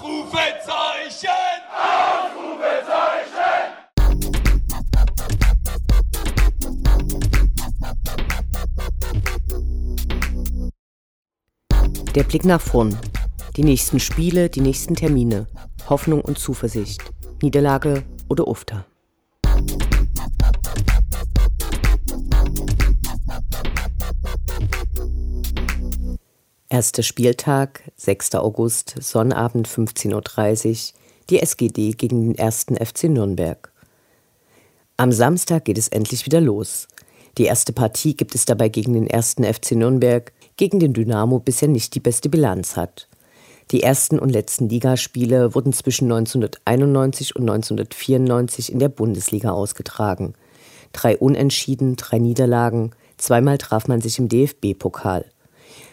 Ausrufezeichen! Ausrufezeichen! Der Blick nach vorn. Die nächsten Spiele, die nächsten Termine. Hoffnung und Zuversicht. Niederlage oder Ufter. Erster Spieltag, 6. August, Sonnabend 15.30 Uhr, die SGD gegen den 1. FC Nürnberg. Am Samstag geht es endlich wieder los. Die erste Partie gibt es dabei gegen den 1. FC Nürnberg, gegen den Dynamo bisher nicht die beste Bilanz hat. Die ersten und letzten Ligaspiele wurden zwischen 1991 und 1994 in der Bundesliga ausgetragen. Drei Unentschieden, drei Niederlagen, zweimal traf man sich im DFB-Pokal.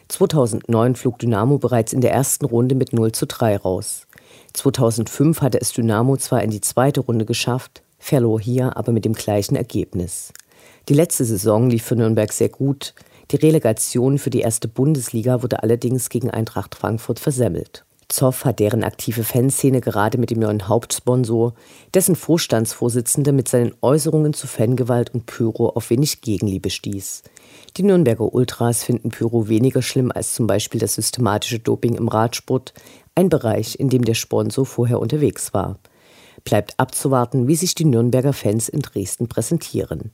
2009 flog Dynamo bereits in der ersten Runde mit 0 zu 3 raus. 2005 hatte es Dynamo zwar in die zweite Runde geschafft, verlor hier aber mit dem gleichen Ergebnis. Die letzte Saison lief für Nürnberg sehr gut. Die Relegation für die erste Bundesliga wurde allerdings gegen Eintracht Frankfurt versemmelt. Zoff hat deren aktive Fanszene gerade mit dem neuen Hauptsponsor, dessen Vorstandsvorsitzender mit seinen Äußerungen zu Fangewalt und Pyro auf wenig Gegenliebe stieß. Die Nürnberger Ultras finden Pyro weniger schlimm als zum Beispiel das systematische Doping im Radsport, ein Bereich, in dem der Sponsor vorher unterwegs war. Bleibt abzuwarten, wie sich die Nürnberger Fans in Dresden präsentieren.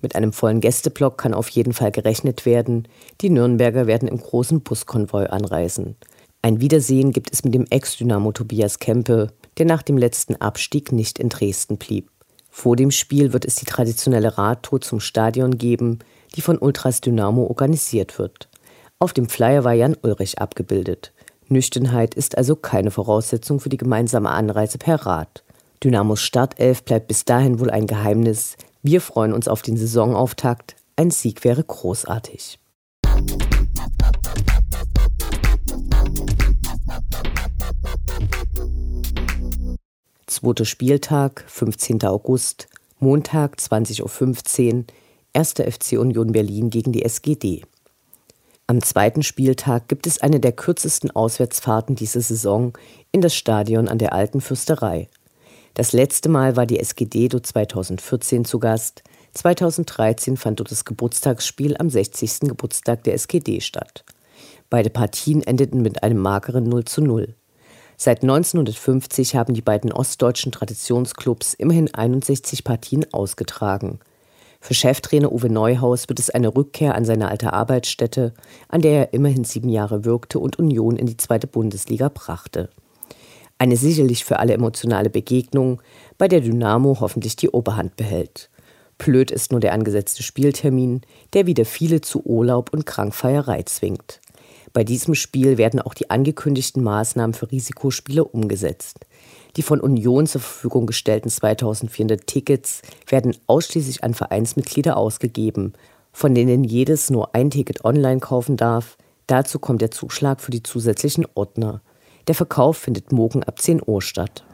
Mit einem vollen Gästeblock kann auf jeden Fall gerechnet werden. Die Nürnberger werden im großen Buskonvoi anreisen. Ein Wiedersehen gibt es mit dem Ex-Dynamo Tobias Kempe, der nach dem letzten Abstieg nicht in Dresden blieb. Vor dem Spiel wird es die traditionelle Radtour zum Stadion geben, die von Ultras Dynamo organisiert wird. Auf dem Flyer war Jan Ulrich abgebildet. Nüchternheit ist also keine Voraussetzung für die gemeinsame Anreise per Rad. Dynamos Startelf bleibt bis dahin wohl ein Geheimnis. Wir freuen uns auf den Saisonauftakt. Ein Sieg wäre großartig. Zweiter Spieltag, 15. August, Montag 20.15 Uhr, 1. FC Union Berlin gegen die SGD. Am zweiten Spieltag gibt es eine der kürzesten Auswärtsfahrten dieser Saison in das Stadion an der Alten Fürsterei. Das letzte Mal war die SGD dort 2014 zu Gast. 2013 fand dort das Geburtstagsspiel am 60. Geburtstag der SGD statt. Beide Partien endeten mit einem mageren 0 zu 0. Seit 1950 haben die beiden ostdeutschen Traditionsclubs immerhin 61 Partien ausgetragen. Für Cheftrainer Uwe Neuhaus wird es eine Rückkehr an seine alte Arbeitsstätte, an der er immerhin sieben Jahre wirkte und Union in die zweite Bundesliga brachte. Eine sicherlich für alle emotionale Begegnung, bei der Dynamo hoffentlich die Oberhand behält. Blöd ist nur der angesetzte Spieltermin, der wieder viele zu Urlaub und Krankfeierei zwingt. Bei diesem Spiel werden auch die angekündigten Maßnahmen für Risikospiele umgesetzt. Die von Union zur Verfügung gestellten 2400 Tickets werden ausschließlich an Vereinsmitglieder ausgegeben, von denen jedes nur ein Ticket online kaufen darf. Dazu kommt der Zuschlag für die zusätzlichen Ordner. Der Verkauf findet morgen ab 10 Uhr statt.